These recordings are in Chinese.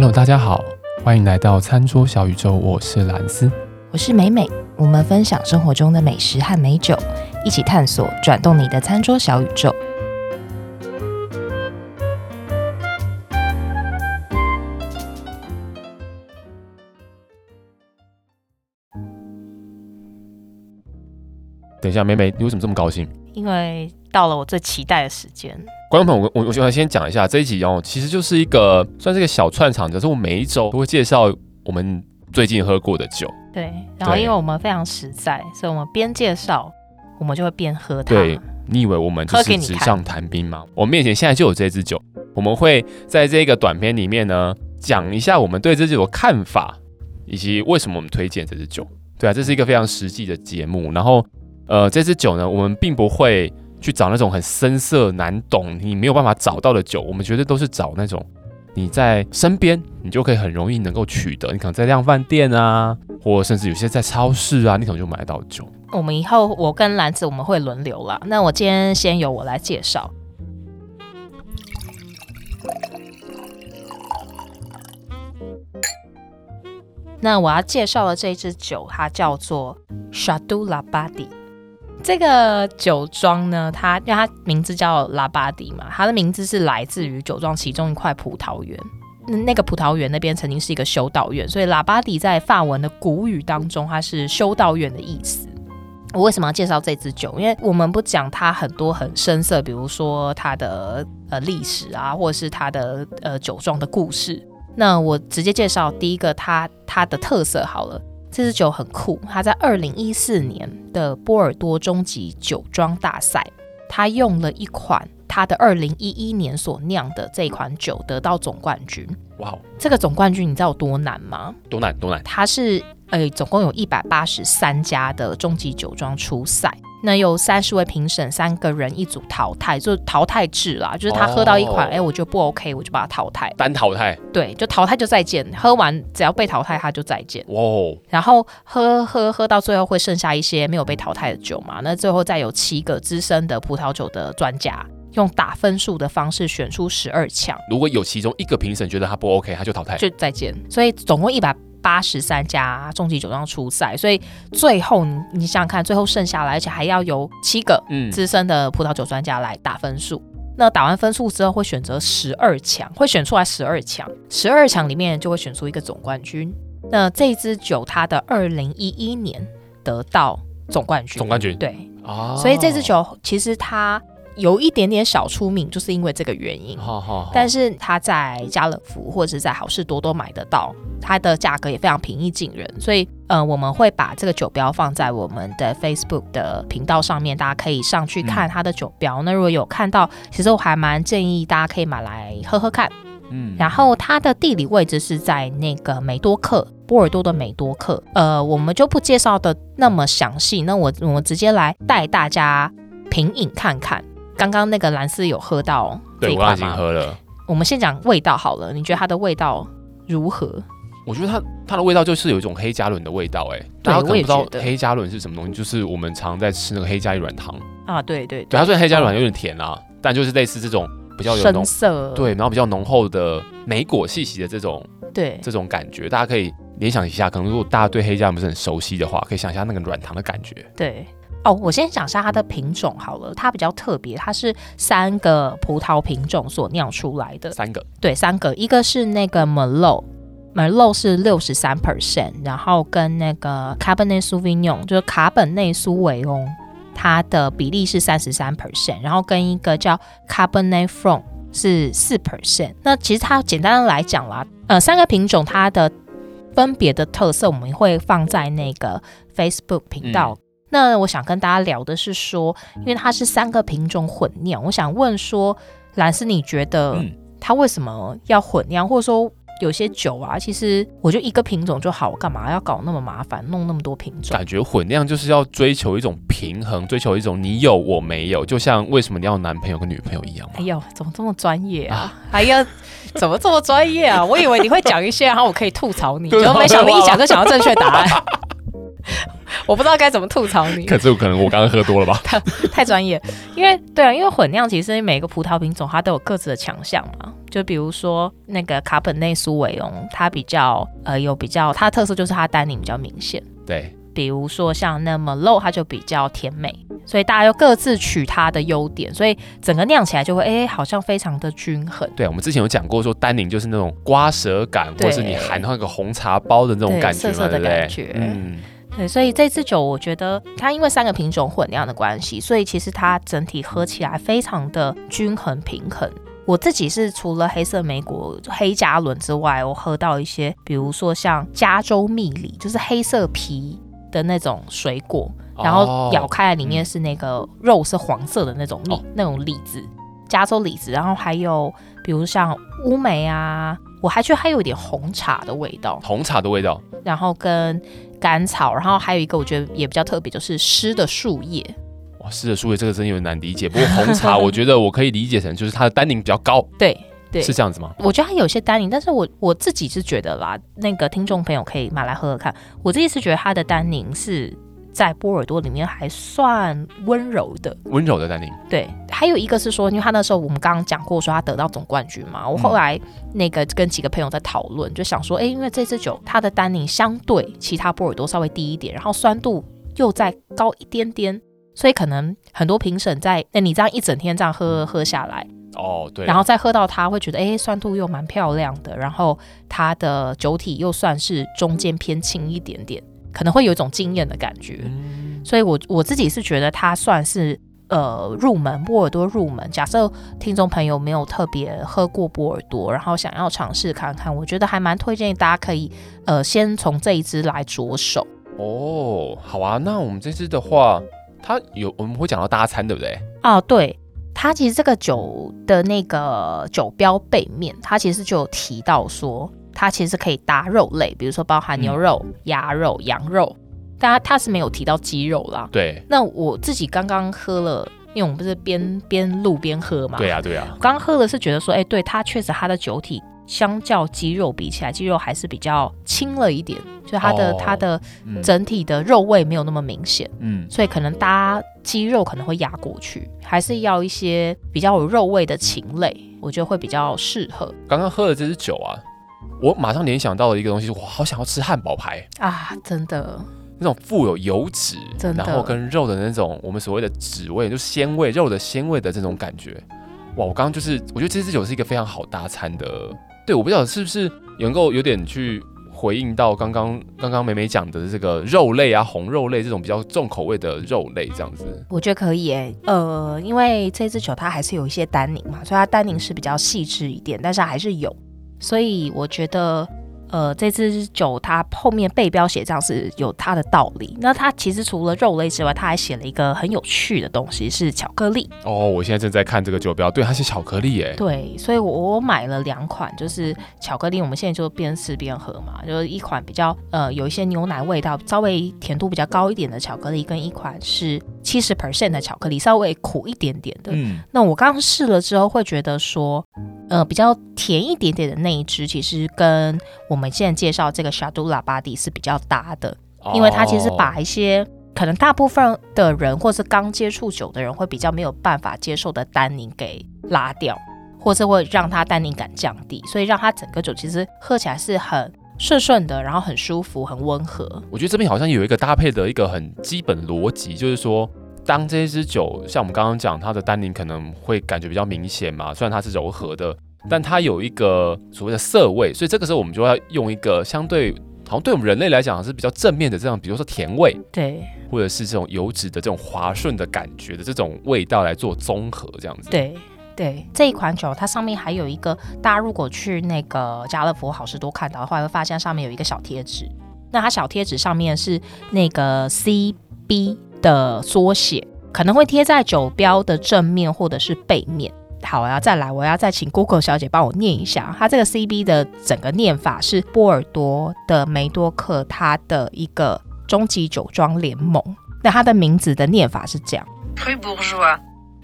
Hello，大家好，欢迎来到餐桌小宇宙，我是蓝斯，我是美美，我们分享生活中的美食和美酒，一起探索转动你的餐桌小宇宙。等一下，美美，你为什么这么高兴？因为到了我最期待的时间。观众朋友，我我我想先讲一下这一集哦，其实就是一个算是一个小串场，就是我每一周都会介绍我们最近喝过的酒。对，然后因为我们非常实在，所以我们边介绍，我们就会边喝它。对，你以为我们就是纸上谈兵吗？我面前现在就有这支酒，我们会在这个短片里面呢讲一下我们对这支酒的看法，以及为什么我们推荐这支酒。对啊，这是一个非常实际的节目，然后。呃，这支酒呢，我们并不会去找那种很深色难懂、你没有办法找到的酒，我们绝对都是找那种你在身边，你就可以很容易能够取得。你可能在量饭店啊，或甚至有些在超市啊，你可能就买得到酒。我们以后我跟兰子我们会轮流啦。那我今天先由我来介绍。那我要介绍的这支酒，它叫做 Chadulabadi。这个酒庄呢，它因为它名字叫拉巴迪嘛，它的名字是来自于酒庄其中一块葡萄园。那个葡萄园那边曾经是一个修道院，所以拉巴迪在法文的古语当中，它是修道院的意思。我为什么要介绍这支酒？因为我们不讲它很多很深色，比如说它的呃历史啊，或者是它的呃酒庄的故事。那我直接介绍第一个它它的特色好了。这支酒很酷，它在二零一四年的波尔多终极酒庄大赛，它用了一款它的二零一一年所酿的这款酒得到总冠军。哇这个总冠军你知道有多难吗？多难多难？它是呃，总共有一百八十三家的终极酒庄出赛。那有三十位评审，三个人一组淘汰，就淘汰制啦。就是他喝到一款，哎、oh. 欸，我觉得不 OK，我就把它淘汰。单淘汰？对，就淘汰就再见。喝完只要被淘汰，他就再见。哇！Wow. 然后喝喝喝到最后会剩下一些没有被淘汰的酒嘛？那最后再有七个资深的葡萄酒的专家用打分数的方式选出十二强。如果有其中一个评审觉得他不 OK，他就淘汰，就再见。所以总共一百。八十三家终极酒庄出赛，所以最后你你想想看，最后剩下来，而且还要由七个资深的葡萄酒专家来打分数。嗯、那打完分数之后，会选择十二强，会选出来十二强，十二强里面就会选出一个总冠军。那这支酒它的二零一一年得到总冠军，总冠军对啊，所以这支酒其实它。有一点点小出名，就是因为这个原因。好好好，但是它在家乐福或者是在好事多多买得到，它的价格也非常平易近人。所以，呃，我们会把这个酒标放在我们的 Facebook 的频道上面，大家可以上去看它的酒标。嗯、那如果有看到，其实我还蛮建议大家可以买来喝喝看。嗯，然后它的地理位置是在那个梅多克，波尔多的梅多克。呃，我们就不介绍的那么详细，那我我们直接来带大家品饮看看。刚刚那个兰斯有喝到这一款吗？对，我已经喝了。我们先讲味道好了，你觉得它的味道如何？我觉得它它的味道就是有一种黑加仑的味道，哎，大家可能不知道黑加仑是什么东西，就是我们常在吃那个黑加一软糖啊，对对对，对，它虽然黑加仑有点甜啊，嗯、但就是类似这种比较有浓色，对，然后比较浓厚的莓果气息的这种，对，这种感觉，大家可以联想一下，可能如果大家对黑加仑不是很熟悉的话，可以想一下那个软糖的感觉，对。哦，我先讲一下它的品种好了，它比较特别，它是三个葡萄品种所酿出来的。三个？对，三个，一个是那个 Merlot，Merlot 是六十三 percent，然后跟那个 Cabernet Sauvignon 就是卡本内苏维翁，它的比例是三十三 percent，然后跟一个叫 Cabernet Franc 是四 percent。那其实它简单的来讲啦，呃，三个品种它的分别的特色，我们会放在那个 Facebook 频道。嗯那我想跟大家聊的是说，因为它是三个品种混酿，我想问说，兰斯，你觉得它为什么要混酿？或者说有些酒啊，其实我就一个品种就好，我干嘛要搞那么麻烦，弄那么多品种？感觉混酿就是要追求一种平衡，追求一种你有我没有，就像为什么你要男朋友跟女朋友一样？哎呦，怎么这么专业啊？哎呀，怎么这么专业啊？我以为你会讲一些，然后我可以吐槽你，结果没想到一讲就想到正确答案。我不知道该怎么吐槽你。可是可能我刚刚喝多了吧？太太专业。因为对啊，因为混酿其实每个葡萄品种它都有各自的强项嘛。就比如说那个卡本内苏维翁，它比较呃有比较它的特色就是它单宁比较明显。对。比如说像那么 low，它就比较甜美，所以大家又各自取它的优点，所以整个酿起来就会哎、欸，好像非常的均衡。对，我们之前有讲过说单宁就是那种刮舌感，或是你含那个红茶包的那种感觉嘛，涩涩的感觉。对，嗯，对，所以这支酒我觉得它因为三个品种混酿的关系，所以其实它整体喝起来非常的均衡平衡。我自己是除了黑色莓果黑加仑之外，我喝到一些，比如说像加州蜜梨，就是黑色皮。的那种水果，然后咬开来里面是那个肉是黄色的那种蜜，哦、那种李子，加州李子，然后还有比如像乌梅啊，我还觉得还有一点红茶的味道，红茶的味道，然后跟甘草，然后还有一个我觉得也比较特别，就是湿的树叶。哇，湿的树叶这个真有点难理解，不过红茶我觉得我可以理解成就是它的单宁比较高，对。对，是这样子吗？我觉得它有些单宁，但是我我自己是觉得啦，那个听众朋友可以买来喝喝看。我自己是觉得它的单宁是在波尔多里面还算温柔的，温柔的丹宁。对，还有一个是说，因为他那时候我们刚刚讲过，说他得到总冠军嘛。我后来那个跟几个朋友在讨论，嗯、就想说，哎，因为这支酒它的单宁相对其他波尔多稍微低一点，然后酸度又再高一点点，所以可能很多评审在那你这样一整天这样喝喝下来。哦，对，然后再喝到它，会觉得哎，酸度又蛮漂亮的，然后它的酒体又算是中间偏轻一点点，可能会有一种惊艳的感觉。嗯、所以我我自己是觉得它算是呃入门波尔多入门。假设听众朋友没有特别喝过波尔多，然后想要尝试看看，我觉得还蛮推荐大家可以呃先从这一支来着手。哦，好啊，那我们这支的话，它有我们会讲到大餐，对不对？啊，对。它其实这个酒的那个酒标背面，它其实就有提到说，它其实可以搭肉类，比如说包含牛肉、嗯、鸭肉、羊肉，但它它是没有提到鸡肉啦。对。那我自己刚刚喝了，因为我们不是边边录边喝嘛。对啊，对啊。刚喝的是觉得说，哎，对，它确实它的酒体。相较鸡肉比起来，鸡肉还是比较轻了一点，就它的、哦、它的整体的肉味没有那么明显，嗯，所以可能搭鸡肉可能会压过去，还是要一些比较有肉味的禽类，我觉得会比较适合。刚刚喝的这支酒啊，我马上联想到了一个东西，我好想要吃汉堡排啊！真的，那种富有油脂，然后跟肉的那种我们所谓的脂味，就鲜味，肉的鲜味的这种感觉，哇！我刚刚就是我觉得这支酒是一个非常好搭餐的。对，我不知道是不是能够有点去回应到刚刚刚刚美美讲的这个肉类啊，红肉类这种比较重口味的肉类这样子。我觉得可以诶，呃，因为这支酒它还是有一些单宁嘛，所以它单宁是比较细致一点，但是还是有，所以我觉得。呃，这支酒它后面背标写这样是有它的道理。那它其实除了肉类之外，它还写了一个很有趣的东西，是巧克力。哦，我现在正在看这个酒标，对，它是巧克力耶。对，所以我我买了两款，就是巧克力。我们现在就边吃边喝嘛，就是一款比较呃有一些牛奶味道，稍微甜度比较高一点的巧克力，跟一款是七十 percent 的巧克力，稍微苦一点点的。嗯，那我刚试了之后会觉得说，呃，比较甜一点点的那一支，其实跟我我们现在介绍这个 Château Labadie 是比较搭的，因为它其实把一些可能大部分的人或是刚接触酒的人会比较没有办法接受的单宁给拉掉，或是会让它单宁感降低，所以让它整个酒其实喝起来是很顺顺的，然后很舒服、很温和。我觉得这边好像有一个搭配的一个很基本逻辑，就是说，当这支酒像我们刚刚讲，它的单宁可能会感觉比较明显嘛，虽然它是柔和的。但它有一个所谓的涩味，所以这个时候我们就要用一个相对好像对我们人类来讲是比较正面的这样，比如说甜味，对，或者是这种油脂的这种滑顺的感觉的这种味道来做综合这样子。对对，这一款酒它上面还有一个，大家如果去那个家乐福、好市多看到的话，会发现上面有一个小贴纸。那它小贴纸上面是那个 CB 的缩写，可能会贴在酒标的正面或者是背面。好，我要再来，我要再请 Google 小姐帮我念一下，它这个 CB 的整个念法是波尔多的梅多克，它的一个终极酒庄联盟。那它的名字的念法是这样。Très bourgeois。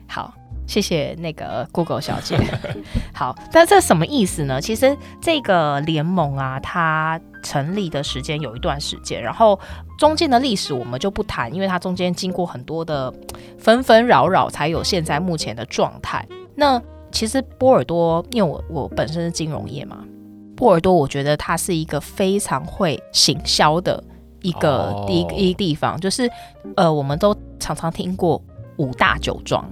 好，谢谢那个 Google 小姐。好，但这什么意思呢？其实这个联盟啊，它成立的时间有一段时间，然后中间的历史我们就不谈，因为它中间经过很多的纷纷扰扰，才有现在目前的状态。那其实波尔多，因为我我本身是金融业嘛，波尔多我觉得它是一个非常会行销的一个第一、oh. 一地方，就是呃，我们都常常听过五大酒庄，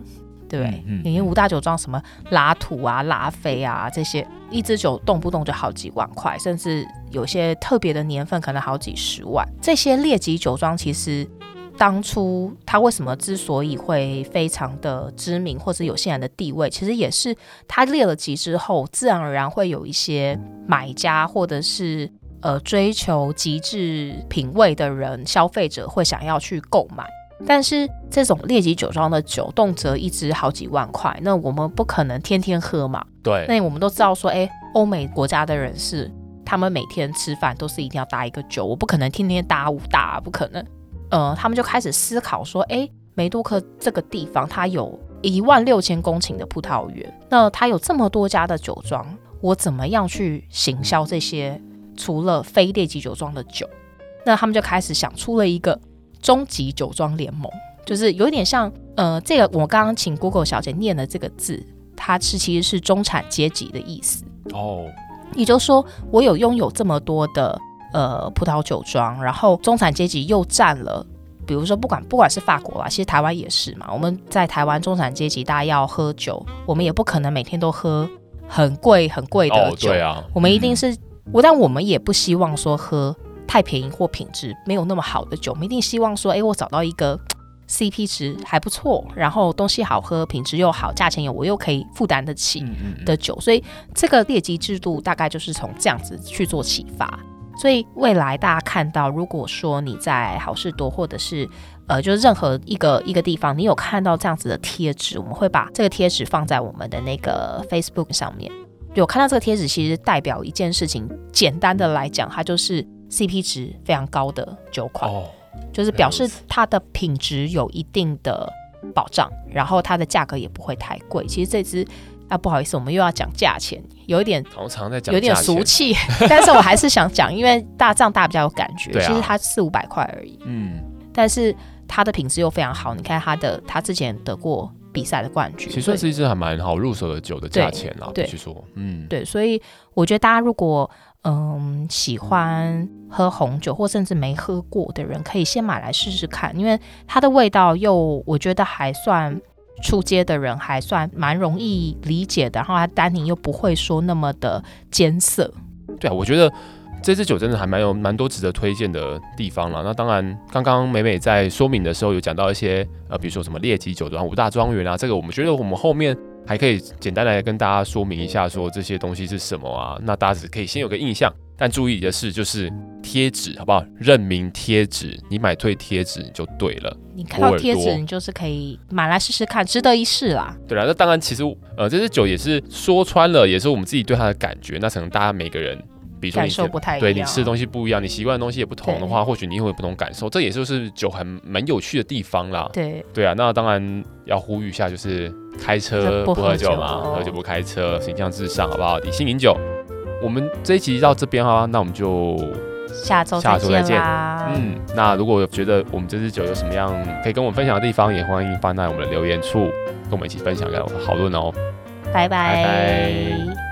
对不对？因为五大酒庄什么拉土啊、拉菲啊这些，一支酒动不动就好几万块，甚至有些特别的年份可能好几十万。这些列级酒庄其实。当初他为什么之所以会非常的知名，或者有现在的地位，其实也是他列了级之后，自然而然会有一些买家，或者是呃追求极致品味的人，消费者会想要去购买。但是这种列级酒庄的酒，动辄一支好几万块，那我们不可能天天喝嘛。对。那我们都知道说，哎，欧美国家的人士，他们每天吃饭都是一定要搭一个酒，我不可能天天搭五大，不可能。呃，他们就开始思考说，哎，梅杜克这个地方，它有一万六千公顷的葡萄园，那它有这么多家的酒庄，我怎么样去行销这些除了非列级酒庄的酒？那他们就开始想出了一个终极酒庄联盟，就是有点像，呃，这个我刚刚请 Google 小姐念的这个字，它是其实是中产阶级的意思哦，也就是说，我有拥有这么多的。呃，葡萄酒庄，然后中产阶级又占了，比如说不管不管是法国啦，其实台湾也是嘛。我们在台湾中产阶级，大家要喝酒，我们也不可能每天都喝很贵很贵的酒。哦，对啊，我们一定是我，嗯，但我们也不希望说喝太便宜或品质没有那么好的酒。我们一定希望说，哎，我找到一个 CP 值还不错，然后东西好喝，品质又好，价钱又我又可以负担得起的酒。嗯嗯嗯，所以这个列级制度大概就是从这样子去做启发。所以未来大家看到，如果说你在好事多或者是呃，就是任何一个一个地方，你有看到这样子的贴纸，我们会把这个贴纸放在我们的那个 Facebook 上面。有看到这个贴纸，其实代表一件事情，简单的来讲，它就是 CP 值非常高的酒款，哦，就是表示它的品质有一定的保障，然后它的价格也不会太贵。其实这支。啊，不好意思，我们又要讲价钱，有一点，常常在讲，有点俗气，但是我还是想讲，因为大这样大比较有感觉。啊，其实它四五百块而已，嗯，但是它的品质又非常好。你看它的，它之前得过比赛的冠军，其实算是一支还蛮好入手的酒的价钱啦。对，据说，嗯，对，所以我觉得大家如果嗯喜欢喝红酒，或甚至没喝过的人，可以先买来试试看，因为它的味道又我觉得还算。出街的人还算蛮容易理解的，然后它单宁又不会说那么的艰涩。对啊，我觉得这支酒真的还蛮有蛮多值得推荐的地方了。那当然，刚刚美美在说明的时候有讲到一些呃，比如说什么列级酒庄、五大庄园啊，这个我们觉得我们后面还可以简单来跟大家说明一下，说这些东西是什么啊？那大家只可以先有个印象。但注意的是，就是贴纸好不好？认明贴纸，你买对贴纸就对了。你看到贴纸，你就是可以买来试试看，值得一试啦。对啦，那当然，其实呃，这支酒也是说穿了，也是我们自己对它的感觉。那可能大家每个人，比如说你感受不太一样，对你吃的东西不一样，你习惯的东西也不同的话，或许你会有不同感受。这也就是酒很蛮有趣的地方啦。对对啊，那当然要呼吁一下，就是开车不喝酒嘛，喝酒不开车，形象至上，好不好？理性饮酒。我们这一集到这边哈，那我们就下周下周再见。嗯，那如果觉得我们这支酒有什么样可以跟我们分享的地方，也欢迎放在我们的留言处，跟我们一起分享，跟我们讨论哦。拜拜。拜拜。